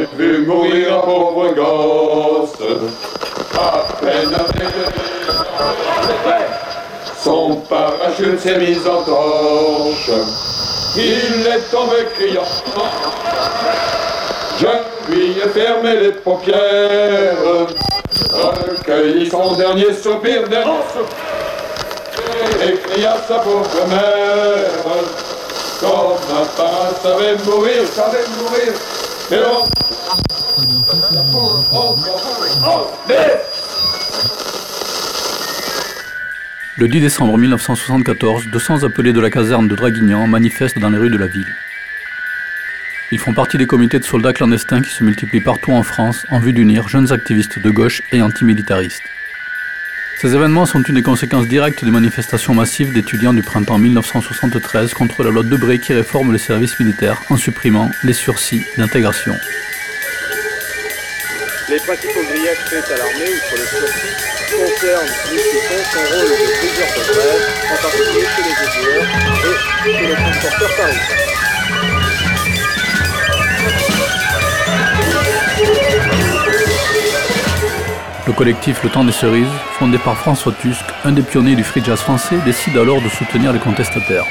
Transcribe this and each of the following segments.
J'ai vu mourir un pauvre gosse, à peine Son parachute s'est mis en torche, il est tombé criant. Je lui ai fermé les paupières, recueilli son dernier soupir d'un et cria sa pauvre mère. Comme un pain savait mourir, savait mourir, et on le 10 décembre 1974, 200 appelés de la caserne de Draguignan manifestent dans les rues de la ville. Ils font partie des comités de soldats clandestins qui se multiplient partout en France en vue d'unir jeunes activistes de gauche et antimilitaristes. Ces événements sont une des conséquences directes des manifestations massives d'étudiants du printemps 1973 contre la loi Debré qui réforme les services militaires en supprimant les sursis d'intégration. Les principaux griefs faits à l'armée ou sur le sursis concernent, nous citons, son rôle de briseur de en particulier chez les éboueurs et chez les transporteurs parisiens. Le collectif Le Temps des Cerises, fondé par François Tusk, un des pionniers du free jazz français, décide alors de soutenir les contestataires.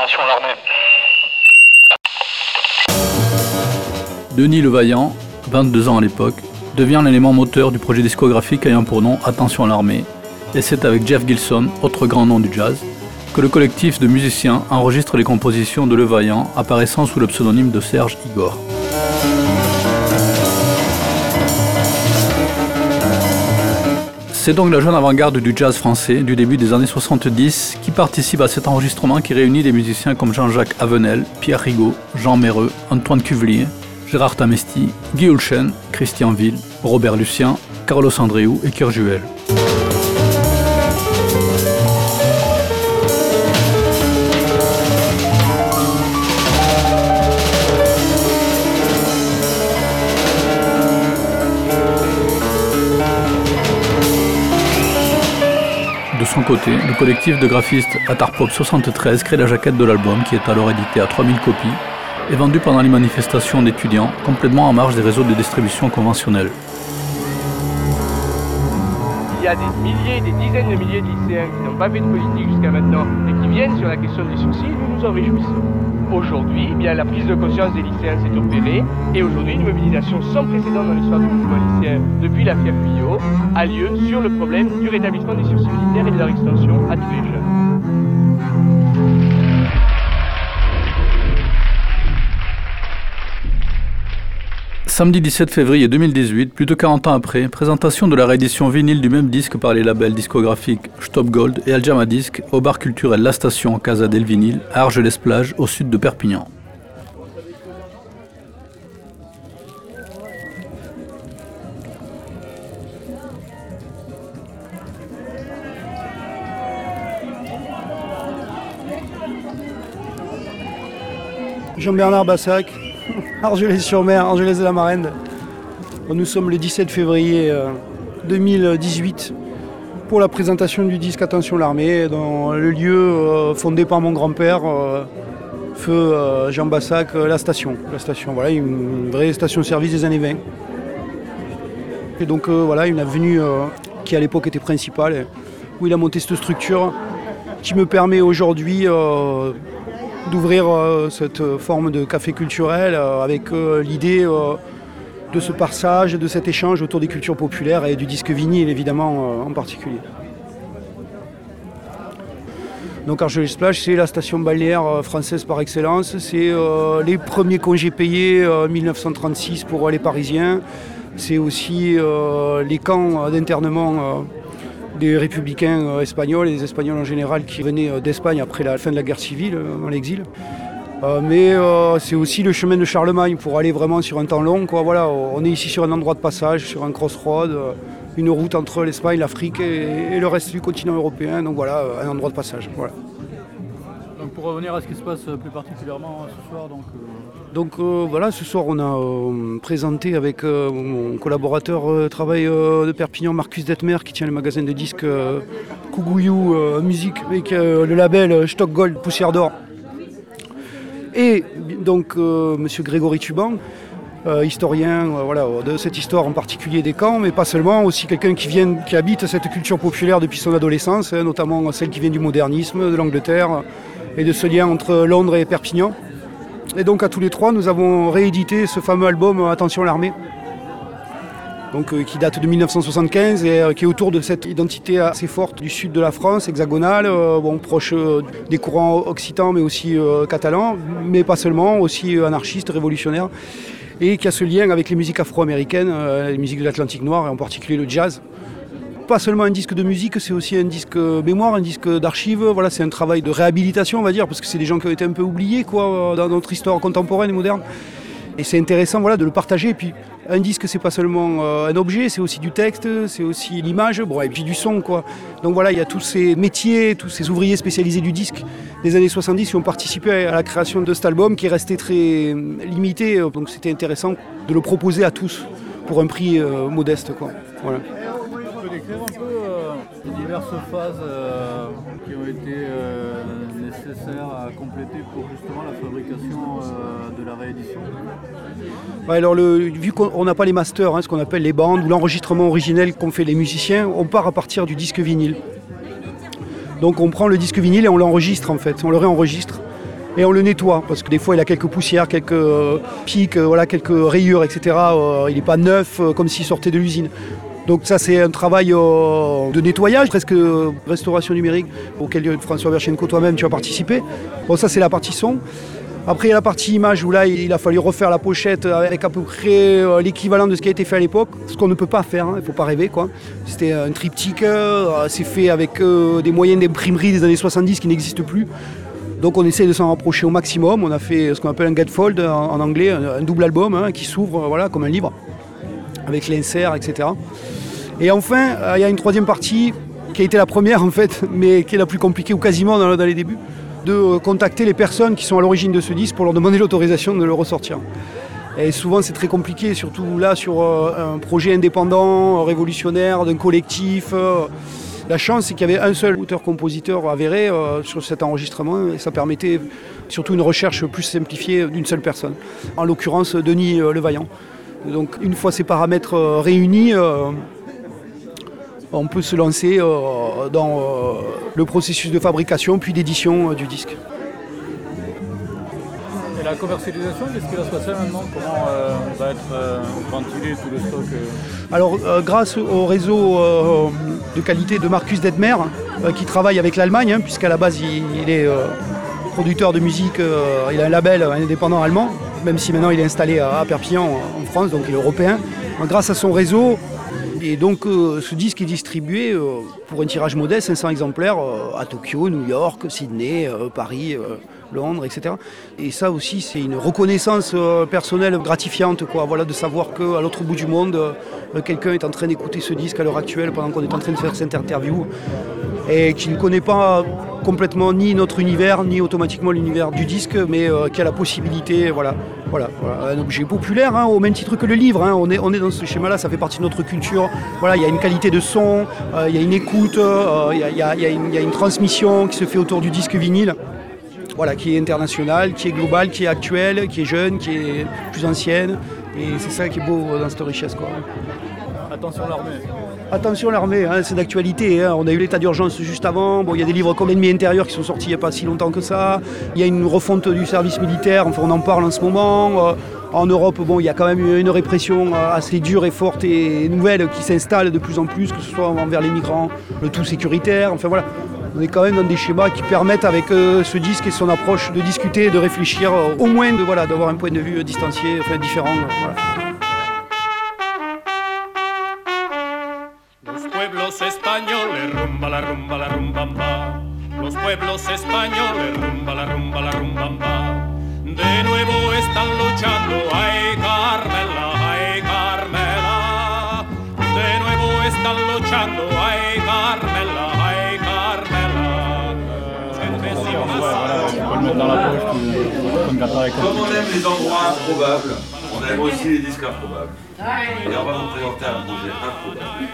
Attention, attention l'armée. Denis Levaillant, 22 ans à l'époque, devient l'élément moteur du projet discographique ayant pour nom Attention à l'armée, et c'est avec Jeff Gilson, autre grand nom du jazz, que le collectif de musiciens enregistre les compositions de Levaillant apparaissant sous le pseudonyme de Serge Igor. C'est donc la jeune avant-garde du jazz français du début des années 70 qui participe à cet enregistrement qui réunit des musiciens comme Jean-Jacques Avenel, Pierre Rigaud, Jean Méreux, Antoine Cuvelier, Gérard Tamesti, Guy Hulchen, Christian Ville, Robert Lucien, Carlos Andréou et Kurt Juel. Son côté, le collectif de graphistes Atarpop 73 crée la jaquette de l'album qui est alors édité à 3000 copies et vendu pendant les manifestations d'étudiants, complètement en marge des réseaux de distribution conventionnels. A des milliers, des dizaines de milliers de lycéens qui n'ont pas fait de politique jusqu'à maintenant et qui viennent sur la question des sursis, nous nous en réjouissons. Aujourd'hui, eh la prise de conscience des lycéens s'est opérée et aujourd'hui, une mobilisation sans précédent dans l'histoire du mouvement lycéen depuis la fière Fuyot a lieu sur le problème du rétablissement des sursis militaires et de leur extension à tous. Samedi 17 février 2018, plus de 40 ans après, présentation de la réédition vinyle du même disque par les labels discographiques Stop Gold et Aljama Disc au bar culturel La Station Casa del Vinyle à Argelès-Plage au sud de Perpignan. Jean-Bernard Bassac, Argelès-sur-Mer, Argelès-de-la-Marende. Nous sommes le 17 février euh, 2018 pour la présentation du disque Attention l'armée dans le lieu euh, fondé par mon grand-père, euh, feu euh, Jean Bassac, euh, la station. La station, voilà, une vraie station-service des années 20. Et donc euh, voilà, une avenue euh, qui à l'époque était principale, où il a monté cette structure qui me permet aujourd'hui euh, d'ouvrir euh, cette forme de café culturel euh, avec euh, l'idée euh, de ce passage, de cet échange autour des cultures populaires et du disque vinyle évidemment euh, en particulier. Donc Argelès Plage, c'est la station balnéaire euh, française par excellence. C'est euh, les premiers congés payés en 1936 pour euh, les Parisiens. C'est aussi euh, les camps euh, d'internement euh, des républicains euh, espagnols et des Espagnols en général qui venaient euh, d'Espagne après la fin de la guerre civile euh, dans l'exil. Euh, mais c'est aussi le chemin de Charlemagne pour aller vraiment sur un temps long. Voilà, on est ici sur un endroit de passage, sur un crossroad, une route entre l'Espagne, l'Afrique et, le reste du continent européen. Donc voilà, un endroit de passage. Pour revenir à ce qui se passe plus particulièrement ce soir, donc, Donc euh, voilà, ce soir on a euh, présenté avec euh, mon collaborateur travail de Perpignan, Marcus Detmer, qui tient le magasin de disques Cougouyou euh, Musique, avec le label Stock Gold Poussière d'Or. Et donc Monsieur Grégory Tuban, historien voilà, de cette histoire en particulier des camps, mais pas seulement, aussi quelqu'un qui, vient, qui habite cette culture populaire depuis son adolescence, hein, notamment celle qui vient du modernisme, de l'Angleterre, et de ce lien entre Londres et Perpignan. Et donc à tous les trois, nous avons réédité ce fameux album euh, Attention l'armée, donc, euh, qui date de 1975 et euh, qui est autour de cette identité assez forte du sud de la France, hexagonale, proche des courants occitans mais aussi catalans, mais pas seulement, aussi anarchistes, révolutionnaires, et qui a ce lien avec les musiques afro-américaines, les musiques de l'Atlantique Noir et en particulier le jazz pas seulement un disque de musique, c'est aussi un disque mémoire, un disque d'archives. Voilà, c'est un travail de réhabilitation, on va dire, parce que c'est des gens qui ont été un peu oubliés quoi, dans notre histoire contemporaine et moderne. Et c'est intéressant voilà, de le partager. Puis, un disque, c'est pas seulement euh, un objet, c'est aussi du texte, c'est aussi l'image, bon, et puis du son. Quoi. Donc voilà, il y a tous ces métiers, tous ces ouvriers spécialisés du disque des années 70 qui ont participé à la création de cet album qui est resté très euh, limité. Donc c'était intéressant de le proposer à tous pour un prix euh, modeste. Quoi. Voilà. Tu peux décrire un peu euh, les diverses phases euh, qui ont été euh, nécessaires à compléter pour justement la fabrication euh, de la réédition alors vu qu'on n'a pas les masters, hein, ce qu'on appelle les bandes ou l'enregistrement originel qu'ont fait les musiciens, on part à partir du disque vinyle. Donc on prend le disque vinyle et on l'enregistre en fait, on le réenregistre et on le nettoie parce que des fois il a quelques poussières, quelques pics, voilà, quelques rayures, etc. Il n'est pas neuf comme s'il sortait de l'usine. Donc ça c'est un travail euh, de nettoyage, presque euh, restauration numérique auquel euh, François Verchenko toi-même tu as participé. Bon ça c'est la partie son. Après, il y a la partie image où là, il a fallu refaire la pochette avec à peu près l'équivalent de ce qui a été fait à l'époque, ce qu'on ne peut pas faire, hein, il ne faut pas rêver. quoi. C'était un triptyque, c'est fait avec des moyens d'imprimerie des années 70 qui n'existent plus. Donc on essaie de s'en rapprocher au maximum. On a fait ce qu'on appelle un gatefold en, anglais, un, double album hein, qui s'ouvre voilà, comme un livre, avec l'insert, etc. Et enfin, euh, il y a une troisième partie qui a été la première en fait, mais qui est la plus compliquée ou quasiment dans, les débuts, de euh, contacter les personnes qui sont à l'origine de ce disque pour leur demander l'autorisation de le ressortir. Et souvent c'est très compliqué, surtout là sur euh, un projet indépendant, révolutionnaire, d'un collectif. La chance c'est qu'il y avait un seul auteur-compositeur avéré sur cet enregistrement et ça permettait surtout une recherche plus simplifiée d'une seule personne. En l'occurrence Denis Levaillant. Donc une fois ces paramètres euh, réunis, euh, on peut se lancer euh, dans le processus de fabrication puis d'édition du disque. Et la commercialisation, qu'est-ce qui va se passer maintenant? Comment euh, va être euh, ventilé tout le stock euh? Alors grâce au réseau de qualité de Marcus Detmer, qui travaille avec l'Allemagne, hein, puisqu'à la base il, il est producteur de musique, il a un label indépendant allemand, même si maintenant il est installé à, Perpignan en France, donc il est européen. Donc, grâce à son réseau, et donc euh, ce disque est distribué euh, pour un tirage modeste, 500 exemplaires, euh, à Tokyo, New York, Sydney, Paris, Londres, etc. Et ça aussi, c'est une reconnaissance personnelle gratifiante, quoi. Voilà, de savoir qu'à l'autre bout du monde, quelqu'un est en train d'écouter ce disque à l'heure actuelle pendant qu'on est en train de faire cette interview et qui ne connaît pas complètement ni notre univers, ni automatiquement l'univers du disque, mais euh, qui a la possibilité, voilà, voilà, voilà, un objet populaire, hein, au même titre que le livre. hein. on, est, on est dans ce schéma-là, ça fait partie de notre culture. Voilà, il y a une qualité de son, euh, il y a une écoute, il y a une transmission qui se fait autour du disque vinyle voilà, qui est internationale, qui est globale, qui est actuelle, qui est jeune, qui est plus ancienne. Et c'est ça qui est beau dans cette richesse. Quoi. Attention l'armée. Attention l'armée, hein, c'est d'actualité. hein. On a eu l'état d'urgence juste avant. Bon, il y a des livres comme L'ennemi intérieur qui sont sortis il n'y a pas si longtemps que ça. Il y a une refonte du service militaire, enfin, on en parle en ce moment. Euh, en Europe, bon, il y a quand même une répression euh, assez dure et forte et nouvelle qui s'installe de plus en plus, que ce soit envers les migrants, le tout sécuritaire. Enfin voilà, on est quand même dans des schémas qui permettent avec euh, ce disque et son approche de discuter, de réfléchir, au moins voilà, d'avoir un point de vue distancié, enfin différent. Comme on aime les endroits improbables, on aime aussi les disques improbables. Et on va vous présenter un projet improbable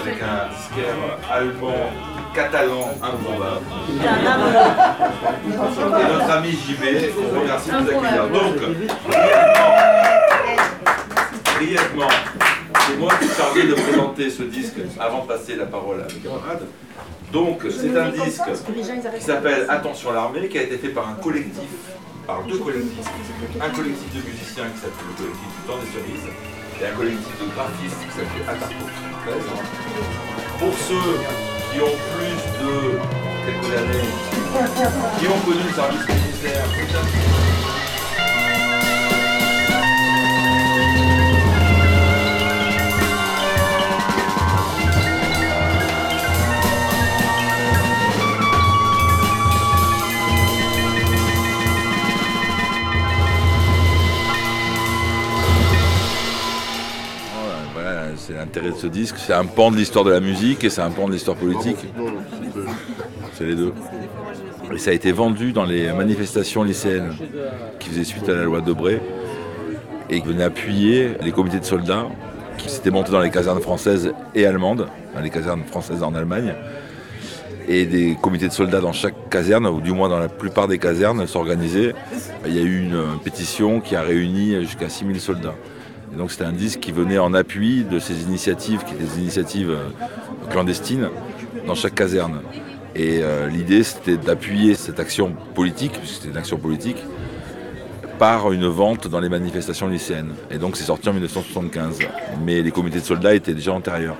avec un disquaire allemand, catalan improbable. Et notre ami JB, qu'on remercie de nous accueillir. Donc, brièvement, brièvement, c'est moi qui suis chargé de présenter ce disque avant de passer la parole à mes camarades. Donc, c'est un disque qui s'appelle Attention l'armée, qui a été fait par un collectif, par deux collectifs. Un collectif de musiciens qui s'appelle le collectif du temps des cerises, et un collectif de graphistes qui s'appelle Atarco. Pour ceux qui ont plus de quelques années, qui ont connu le service militaire, c'est l'intérêt de ce disque. C'est un pan de l'histoire de la musique et c'est un pan de l'histoire politique. C'est les deux. Et ça a été vendu dans les manifestations lycéennes qui faisaient suite à la loi Debré et qui venaient appuyer les comités de soldats qui s'étaient montés dans les casernes françaises et allemandes, dans les casernes françaises en Allemagne. Et des comités de soldats dans chaque caserne, ou du moins dans la plupart des casernes, s'organisaient. Il y a eu une pétition qui a réuni jusqu'à 6000 soldats. Et donc c'était un disque qui venait en appui de ces initiatives, qui étaient des initiatives euh, clandestines, dans chaque caserne. Et euh, l'idée c'était d'appuyer cette action politique, puisque c'était une action politique, par une vente dans les manifestations lycéennes. Et donc c'est sorti en 1975. Mais les comités de soldats étaient déjà antérieurs.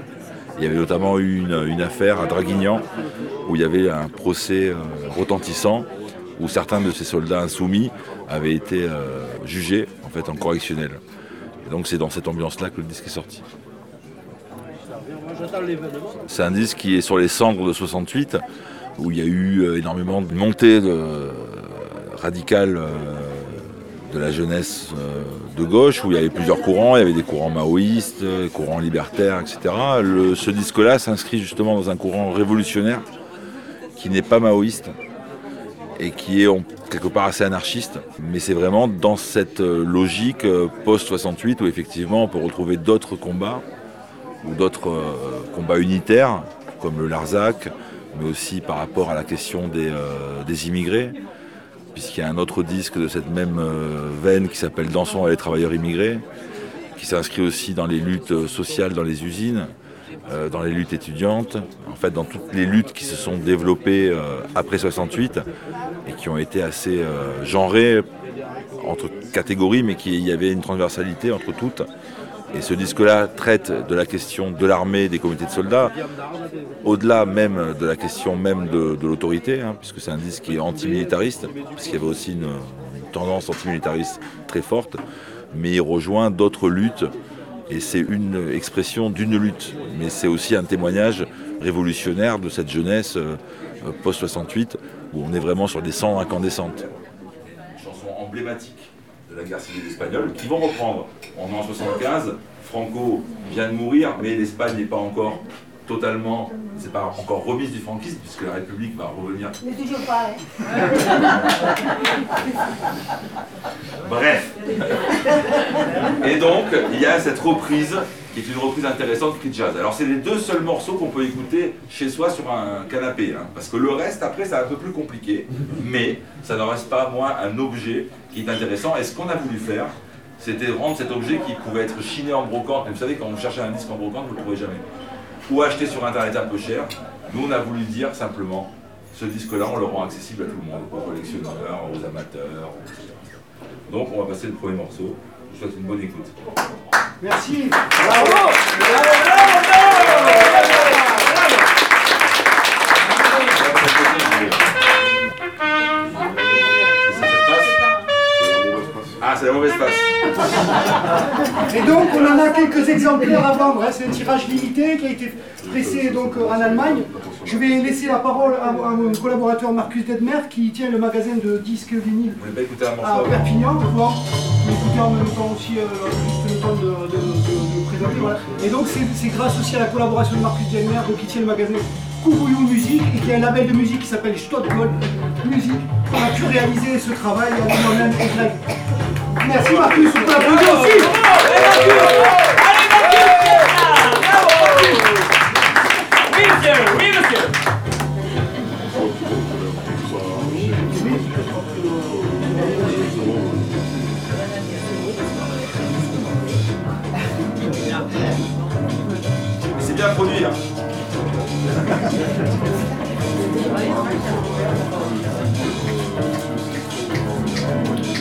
Il y avait notamment eu une, affaire à Draguignan où il y avait un procès euh, retentissant où certains de ces soldats insoumis avaient été jugés en fait en correctionnel. Et donc c'est dans cette ambiance-là que le disque est sorti. C'est un disque qui est sur les cendres de 68, où il y a eu euh, énormément de montées de, radicales euh, de la jeunesse euh, de gauche, où il y avait plusieurs courants, il y avait des courants maoïstes, des courants libertaires, etc. Le- ce disque-là s'inscrit justement dans un courant révolutionnaire qui n'est pas maoïste et qui est quelque part assez anarchiste, mais c'est vraiment dans cette euh, logique euh, post-68 où effectivement on peut retrouver d'autres combats ou d'autres euh, combats unitaires comme le Larzac, mais aussi par rapport à la question des, des immigrés, puisqu'il y a un autre disque de cette même veine qui s'appelle Dansons avec les travailleurs immigrés, qui s'inscrit aussi dans les luttes sociales dans les usines, euh, dans les luttes étudiantes, en fait dans toutes les luttes qui se sont développées euh, après 68 et qui ont été assez euh, genrées entre catégories, mais qu'il y avait une transversalité entre toutes. Et ce disque-là traite de la question de l'armée, des comités de soldats, au-delà même de la question même de, l'autorité, hein, puisque c'est un disque qui est antimilitariste, puisqu'il y avait aussi une, une tendance antimilitariste très forte, mais il rejoint d'autres luttes, et c'est une expression d'une lutte, mais c'est aussi un témoignage révolutionnaire de cette jeunesse euh, euh, post-68, où on est vraiment sur des cendres incandescentes. Chanson emblématique de la guerre civile espagnole, qui vont reprendre. On est en 75, Franco vient de mourir, mais l'Espagne n'est pas encore totalement, c'est pas encore remise du franquisme, puisque la République va revenir. Mais toujours pas, hein. Bref. Et donc, il y a cette reprise, qui est une reprise intéressante free jazz. Alors, c'est les deux seuls morceaux qu'on peut écouter chez soi sur un canapé, hein, parce que le reste, après, c'est un peu plus compliqué, mais ça n'en reste pas moins un objet qui est intéressant. Et ce qu'on a voulu faire, c'était rendre cet objet qui pouvait être chiné en brocante. Mais vous savez, quand vous cherchez un disque en brocante, vous ne le trouvez jamais. Ou acheter sur internet un peu cher. Nous, on a voulu dire simplement, ce disque-là, on le rend accessible à tout le monde, aux collectionneurs, aux amateurs, etc. Donc, on va passer le premier morceau. Je vous souhaite une bonne écoute. Merci. C'est cette face Ah, c'est la mauvaise face. Et donc on en a quelques exemplaires à vendre, hein. c'est un tirage limité qui a été pressé donc euh, en Allemagne. Je vais laisser la parole à, à mon collaborateur Marcus Dedmer qui tient le magasin de disques vinyles à Perpignan, pour pouvoir écouter en même temps aussi euh, juste le temps de, de- de- de présenter. voilà. Et donc c'est grâce aussi à la collaboration de Marcus Dedmer donc, qui tient le magasin Koubouillou Musique et qui a un label de musique qui s'appelle Stockgold Music On a pu réaliser ce travail avec moi-même et Greg. Merci Marcus, on peut applaudir aussi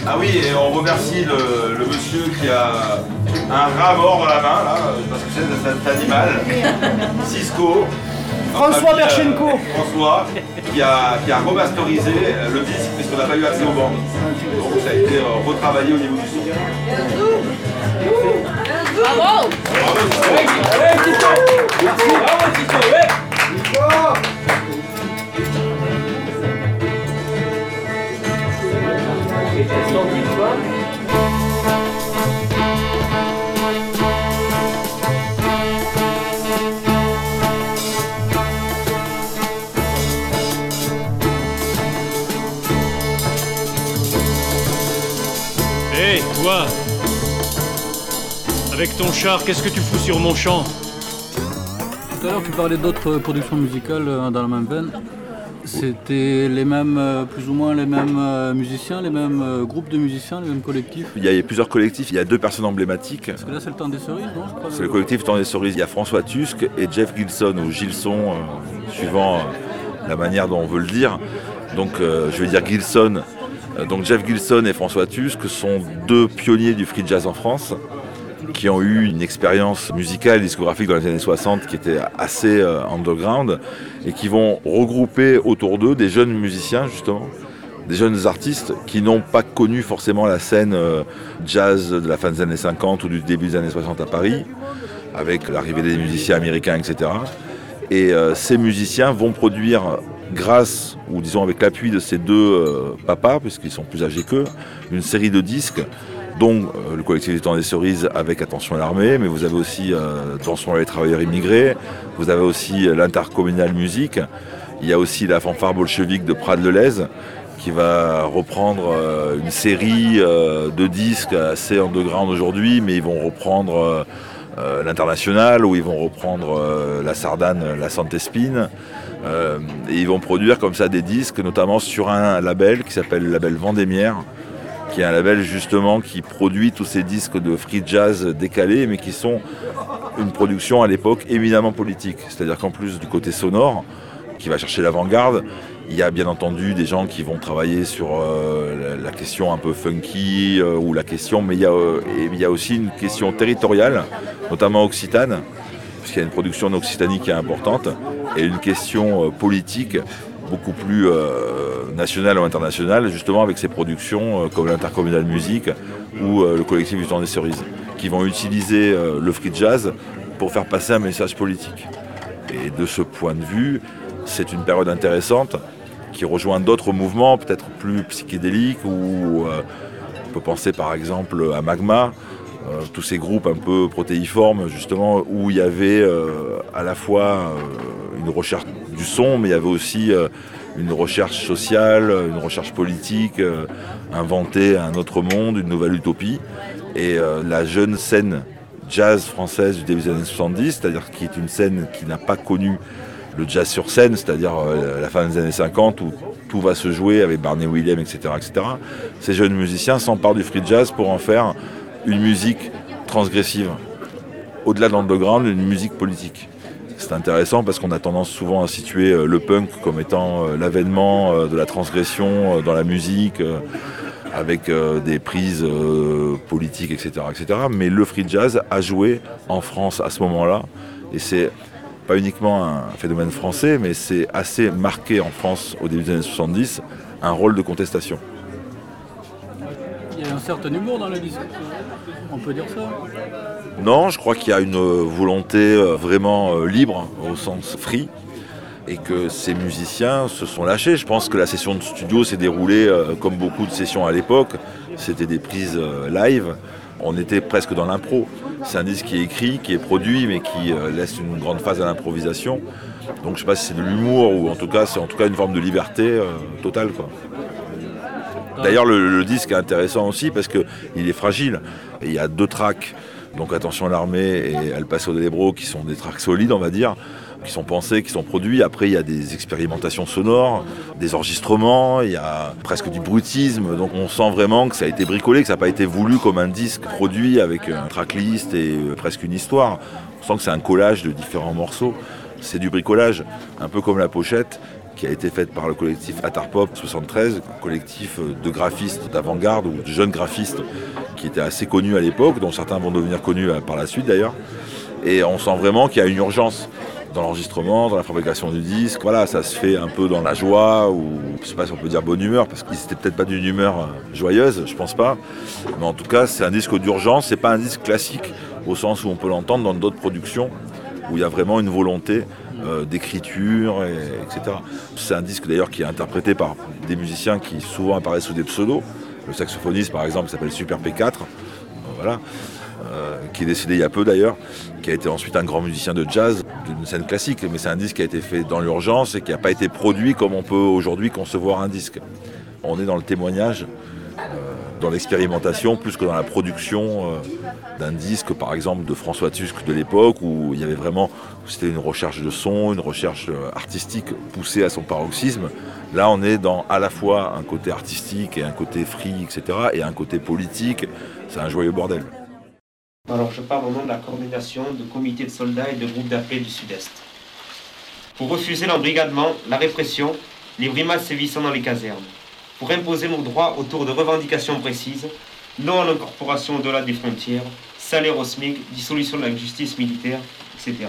Ah oui, et on remercie le, le monsieur qui a un rat mort dans la main, là, parce que c'est cet animal. Cisco. François Enfin, a- Berchenko. François, qui a, qui a remasterisé le disque, puisqu'on n'a pas eu accès aux bandes. Donc ça a été euh, retravaillé au niveau du son. Bravo Bravo, Avec ton char, qu'est-ce que tu fous sur mon champ Tout à l'heure, tu parlais d'autres productions musicales euh, dans la même veine. C'était les mêmes, euh, plus ou moins les mêmes euh, musiciens, les mêmes euh, groupes de musiciens, les mêmes collectifs. Il y a plusieurs collectifs, il y a deux personnes emblématiques. Parce que là, c'est le temps des cerises, non C'est le collectif Temps des Cerises. Il y a François Tusk et Jeff Gilson, ou Gilson, euh, suivant euh, la manière dont on veut le dire. Donc euh, je vais dire Gilson. Euh, donc Jeff Gilson et François Tusk sont deux pionniers du free jazz en France qui ont eu une expérience musicale et discographique dans les années 60 qui était assez euh, underground et qui vont regrouper autour d'eux des jeunes musiciens justement des jeunes artistes qui n'ont pas connu forcément la scène euh, jazz de la fin des années 50 ou du début des années 60 à Paris, avec l'arrivée des musiciens américains, etc. Et euh, ces musiciens vont produire, grâce, ou disons avec l'appui de ces deux papas, puisqu'ils sont plus âgés qu'eux, une série de disques, dont euh, le collectif du temps des cerises avec Attention à l'armée, mais vous avez aussi euh, Attention à les travailleurs immigrés, vous avez aussi euh, l'intercommunal musique, il y a aussi la fanfare bolchevique de Prades-le-Lez, qui va reprendre une série de disques assez underground aujourd'hui, mais ils vont reprendre l'international ou ils vont reprendre la Sardane, la Santespine. Et ils vont produire comme ça des disques, notamment sur un label qui s'appelle le label Vendémiaire, qui est un label justement qui produit tous ces disques de free jazz décalés, mais qui sont une production à l'époque éminemment politique. C'est-à-dire qu'en plus du côté sonore, qui va chercher l'avant-garde, il y a bien entendu des gens qui vont travailler sur euh, la, question un peu funky euh, ou la question, mais il y, a, euh, il y a aussi une question territoriale, notamment occitane, puisqu'il y a une production en Occitanie qui est importante, et une question politique beaucoup plus nationale ou internationale, justement avec ces productions euh, comme l'Intercommunal Musique ou euh, le collectif du temps des cerises, qui vont utiliser euh, le free jazz pour faire passer un message politique. Et de ce point de vue, c'est une période intéressante qui rejoint d'autres mouvements, peut-être plus psychédéliques, ou euh, on peut penser par exemple à Magma, tous ces groupes un peu protéiformes, justement, où il y avait à la fois une recherche du son, mais il y avait aussi une recherche sociale, une recherche politique, euh, inventer un autre monde, une nouvelle utopie. Et euh, la jeune scène jazz française du début des années 70, c'est-à-dire qui est une scène qui n'a pas connu le jazz sur scène, c'est-à-dire euh, la fin des années 50 où tout va se jouer avec Barney Williams, etc., etc. Ces jeunes musiciens s'emparent du free jazz pour en faire une musique transgressive. Au-delà de l'underground, une musique politique. C'est intéressant parce qu'on a tendance souvent à situer euh, le punk comme étant euh, l'avènement euh, de la transgression dans la musique, avec des prises politiques, etc., etc. Mais le free jazz a joué en France à ce moment-là, et c'est pas uniquement un phénomène français, mais c'est assez marqué en France au début des années 70, un rôle de contestation. Il y a un certain humour dans le disque. On peut dire ça Non, je crois qu'il y a une euh, volonté euh, vraiment euh, libre, au sens free, et que ces musiciens se sont lâchés. Je pense que la session de studio s'est déroulée comme beaucoup de sessions à l'époque. C'était des prises live. On était presque dans l'impro. C'est un disque qui est écrit, qui est produit, mais qui laisse une grande phase à l'improvisation. Donc je ne sais pas si c'est de l'humour ou en tout cas c'est en tout cas une forme de liberté totale. D'ailleurs, le, disque est intéressant aussi parce qu'il est fragile. Il y a deux tracks, donc Attention à l'armée et El Paso de l'Ebro, qui sont des tracks solides, on va dire, qui sont pensés, qui sont produits. Après, il y a des expérimentations sonores, des enregistrements, il y a presque du bruitisme. Donc on sent vraiment que ça a été bricolé, que ça n'a pas été voulu comme un disque produit avec un tracklist et euh, presque une histoire. On sent que c'est un collage de différents morceaux. C'est du bricolage, un peu comme la pochette qui a été faite par le collectif Atarpop 73, un collectif de graphistes d'avant-garde ou de jeunes graphistes qui étaient assez connus à l'époque, dont certains vont devenir connus euh, par la suite d'ailleurs. Et on sent vraiment qu'il y a une urgence dans l'enregistrement, dans la fabrication du disque. Voilà, ça se fait un peu dans la joie, ou je sais pas si on peut dire bonne humeur, parce qu'ils étaient peut-être pas d'une humeur euh, joyeuse, je pense pas. Mais en tout cas, c'est un disque d'urgence, c'est pas un disque classique, au sens où on peut l'entendre dans d'autres productions, où il y a vraiment une volonté euh, d'écriture, et- etc. C'est un disque d'ailleurs qui est interprété par des musiciens qui souvent apparaissent sous des pseudos. Le saxophoniste par exemple s'appelle Super P4, euh, voilà, euh, qui est décédé il y a peu d'ailleurs, qui a été ensuite un grand musicien de jazz d'une scène classique, mais c'est un disque qui a été fait dans l'urgence et qui n'a pas été produit comme on peut aujourd'hui concevoir un disque. On est dans le témoignage, dans l'expérimentation, plus que dans la production euh, d'un disque, par exemple, de François Tusk de l'époque, où il y avait vraiment, c'était une recherche de son, une recherche euh, artistique poussée à son paroxysme. Là, on est dans à la fois un côté artistique et un côté free, etc., et un côté politique. C'est un joyeux bordel. Alors je parle au nom de la coordination de comités de soldats et de groupes d'appel du Sud-Est. Pour refuser l'embrigadement, la répression, les brimades sévissant dans les casernes. Pour imposer nos droits autour de revendications précises, non à l'incorporation au-delà des frontières, salaire au SMIC, dissolution de la justice militaire, etc.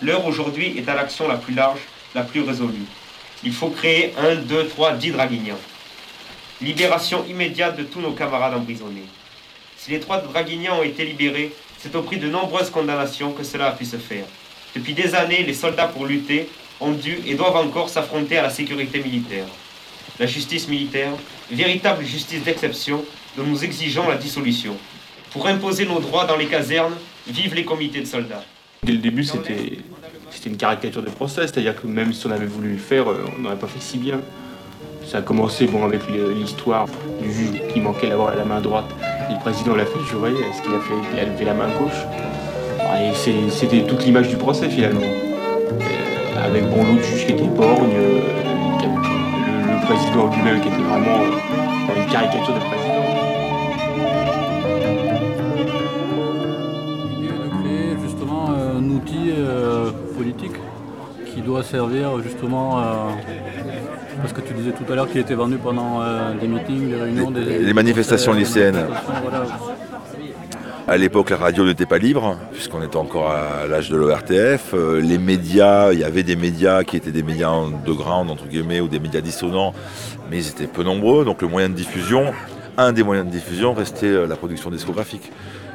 L'heure aujourd'hui est à l'action la plus large, la plus résolue. Il faut créer un, deux, trois, dix draguignans. Libération immédiate de tous nos camarades emprisonnés. Si les trois Draguignans ont été libérés, c'est au prix de nombreuses condamnations que cela a pu se faire. Depuis des années, les soldats pour lutter ont dû et doivent encore s'affronter à la sécurité militaire. La justice militaire, véritable justice d'exception dont nous exigeons la dissolution. Pour imposer nos droits dans les casernes, vive les comités de soldats. Dès le début, c'était une caricature de procès, c'est-à-dire que même si on avait voulu le faire, euh, on n'aurait pas fait si bien. Ça a commencé bon, avec l'histoire du juge qui manquait d'avoir la main droite. Le président l'a fait jurer, est-ce qu'il a, fait, il a levé la main gauche? C'était toute l'image du procès finalement. Euh, avec bon, l'autre juge qui était borgne, euh, président lui-même qui était vraiment euh, une caricature de président. L'idée est de créer justement un outil euh, politique qui doit servir justement, euh, parce que tu disais tout à l'heure qu'il était vendu pendant euh, des meetings, des réunions, des, les manifestations lycéennes. manifestations, voilà. À l'époque, la radio n'était pas libre, puisqu'on était encore à l'âge de l'ORTF. Euh, Les médias, il y avait des médias qui étaient des médias underground, entre guillemets, ou des médias dissonants, mais ils étaient peu nombreux. Donc le moyen de diffusion, un des moyens de diffusion restait euh, la production discographique.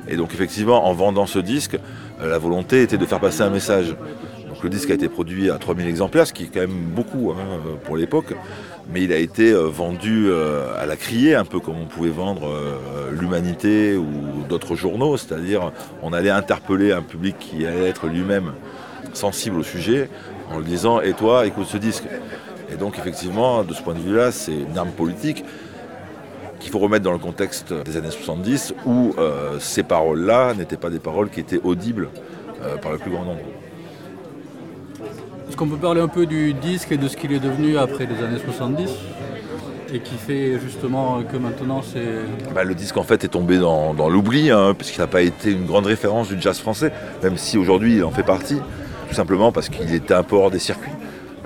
Et donc effectivement, en vendant ce disque, euh, la volonté était de faire passer un message. Le disque a été produit à 3000 exemplaires, ce qui est quand même beaucoup hein, pour l'époque. Mais il a été euh, vendu euh, à la criée, un peu comme on pouvait vendre euh, l'Humanité ou d'autres journaux, c'est-à-dire on allait interpeller un public qui allait être lui-même sensible au sujet en lui disant Et toi, écoute ce disque? Et donc effectivement, de ce point de vue-là, c'est une arme politique qu'il faut remettre dans le contexte des années 70 où ces paroles-là n'étaient pas des paroles qui étaient audibles par le plus grand nombre. Est-ce qu'on peut parler un peu du disque et de ce qu'il est devenu après les années 70 et qui fait justement que maintenant c'est... Bah, le disque en fait est tombé dans, l'oubli, hein, puisqu'il n'a pas été une grande référence du jazz français, même si aujourd'hui il en fait partie, tout simplement parce qu'il était un peu hors des circuits.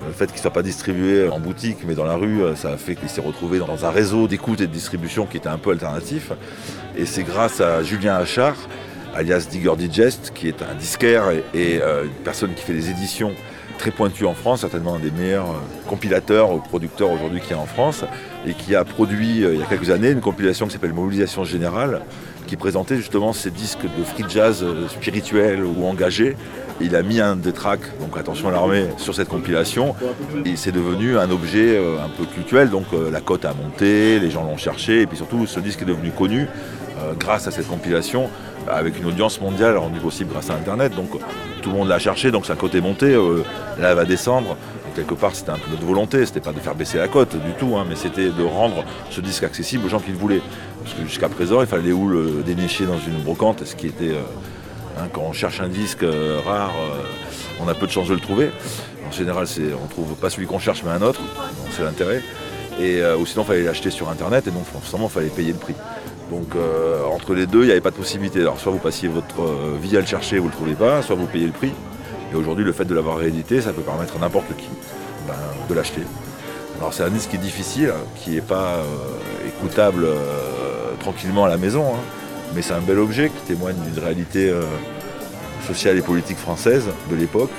Le fait qu'il ne soit pas distribué en boutique mais dans la rue, ça a fait qu'il s'est retrouvé dans un réseau d'écoute et de distribution qui était un peu alternatif. Et c'est grâce à Julien Achard, alias Digger Digest, qui est un disquaire et, et, euh, une personne qui fait des éditions très pointues en France, certainement un des meilleurs euh, compilateurs ou producteurs aujourd'hui qu'il y a en France, et qui a produit euh, il y a quelques années une compilation qui s'appelle Mobilisation Générale, qui présentait justement ces disques de free jazz euh, spirituel ou engagé. Il a mis un des tracks, donc attention à l'armée, sur cette compilation, et c'est devenu un objet un peu cultuel, donc la cote a monté, les gens l'ont cherché, et puis surtout ce disque est devenu connu grâce à cette compilation, avec une audience mondiale rendue possible grâce à Internet, donc tout le monde l'a cherché, donc sa cote est montée, euh, là elle va descendre, donc quelque part c'était un peu notre volonté, c'était pas de faire baisser la cote du tout, hein, mais c'était de rendre ce disque accessible aux gens qui le voulaient. Parce que jusqu'à présent, il fallait où le dénicher dans une brocante, ce qui était. Euh, hein, quand on cherche un disque euh, rare, on a peu de chance de le trouver. En général, on trouve pas celui qu'on cherche, mais un autre. c'est l'intérêt. Et, ou sinon, il fallait l'acheter sur internet et donc forcément, il fallait payer le prix. Donc entre les deux, il n'y avait pas de possibilité. Alors soit vous passiez votre vie à le chercher, vous ne le trouvez pas, soit vous payez le prix. Et aujourd'hui, le fait de l'avoir réédité, ça peut permettre à n'importe qui ben, de l'acheter. Alors c'est un disque qui est difficile, qui n'est pas euh, écoutable euh, tranquillement à la maison, hein. mais c'est un bel objet qui témoigne d'une réalité euh, sociale et politique française de l'époque,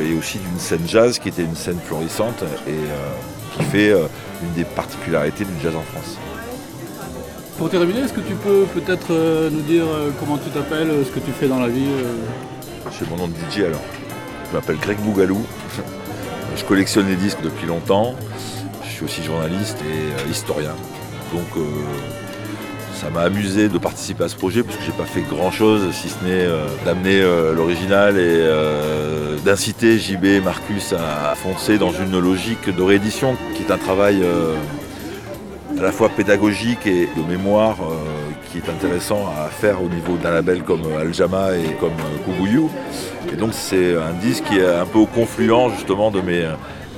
et aussi d'une scène jazz qui était une scène florissante et qui fait une des particularités du jazz en France. Pour terminer, est-ce que tu peux peut-être nous dire comment tu t'appelles, ce que tu fais dans la vie C'est mon nom de DJ alors. Je m'appelle Greg Bougalou. Je collectionne les disques depuis longtemps. Je suis aussi journaliste et euh, historien. Donc euh, ça m'a amusé de participer à ce projet parce que j'ai pas fait grand chose si ce n'est euh, d'amener l'original et d'inciter JB Marcus à, foncer dans une logique de réédition qui est un travail à la fois pédagogique et de mémoire qui est intéressant à faire au niveau d'un label comme Aljama et comme Kubuyu. Et donc c'est un disque qui est un peu au confluent justement de mes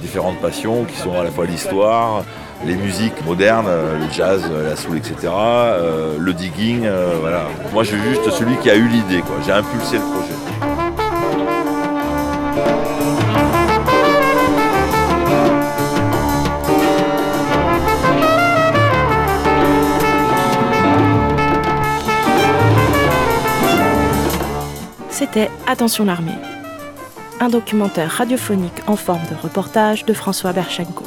différentes passions qui sont à la fois l'histoire, les musiques modernes, le jazz, la soul, etc., euh, le digging, euh, voilà. Moi je suis juste celui qui a eu l'idée, quoi. J'ai impulsé le projet. C'était Attention l'armée, un documentaire radiophonique en forme de reportage de François Berchenko.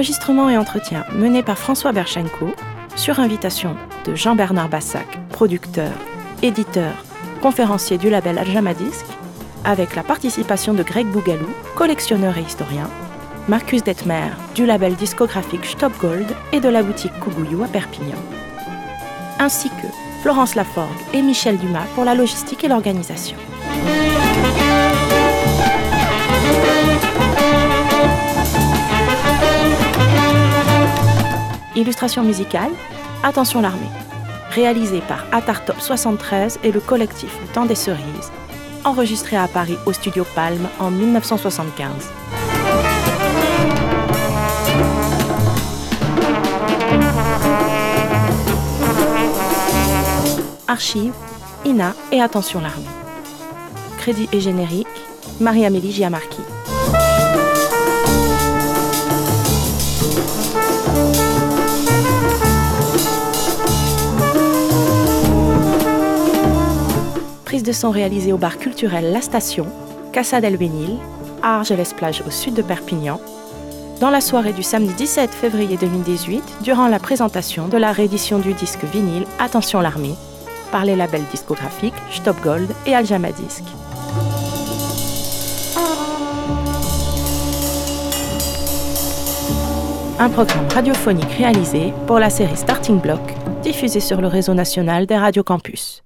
Enregistrement et entretien mené par François Berchenko sur invitation de Jean-Bernard Bassac, producteur, éditeur, conférencier du label Aljama avec la participation de Greg Bougalou, collectionneur et historien, Marcus Detmer du label discographique Stop Gold et de la boutique Kougouillou à Perpignan, ainsi que Florence Laforgue et Michel Dumas pour la logistique et l'organisation. Illustration musicale, Attention l'armée, réalisé par Atartop 73 et le collectif Le Temps des Cerises, enregistré à Paris au studio Palme en 1975. Archives, Ina et Attention l'armée. Crédit et générique, Marie-Amélie Giamarchi. Prise de son réalisée au bar culturel La Station, Casa del Benil, à Argelès-Plage au sud de Perpignan, dans la soirée du samedi 17 février 2018, durant la présentation de la réédition du disque vinyle Attention l'armée, par les labels discographiques Stop Gold et Aljama Disc. Un programme radiophonique réalisé pour la série Starting Block, diffusé sur le réseau national des radios campus.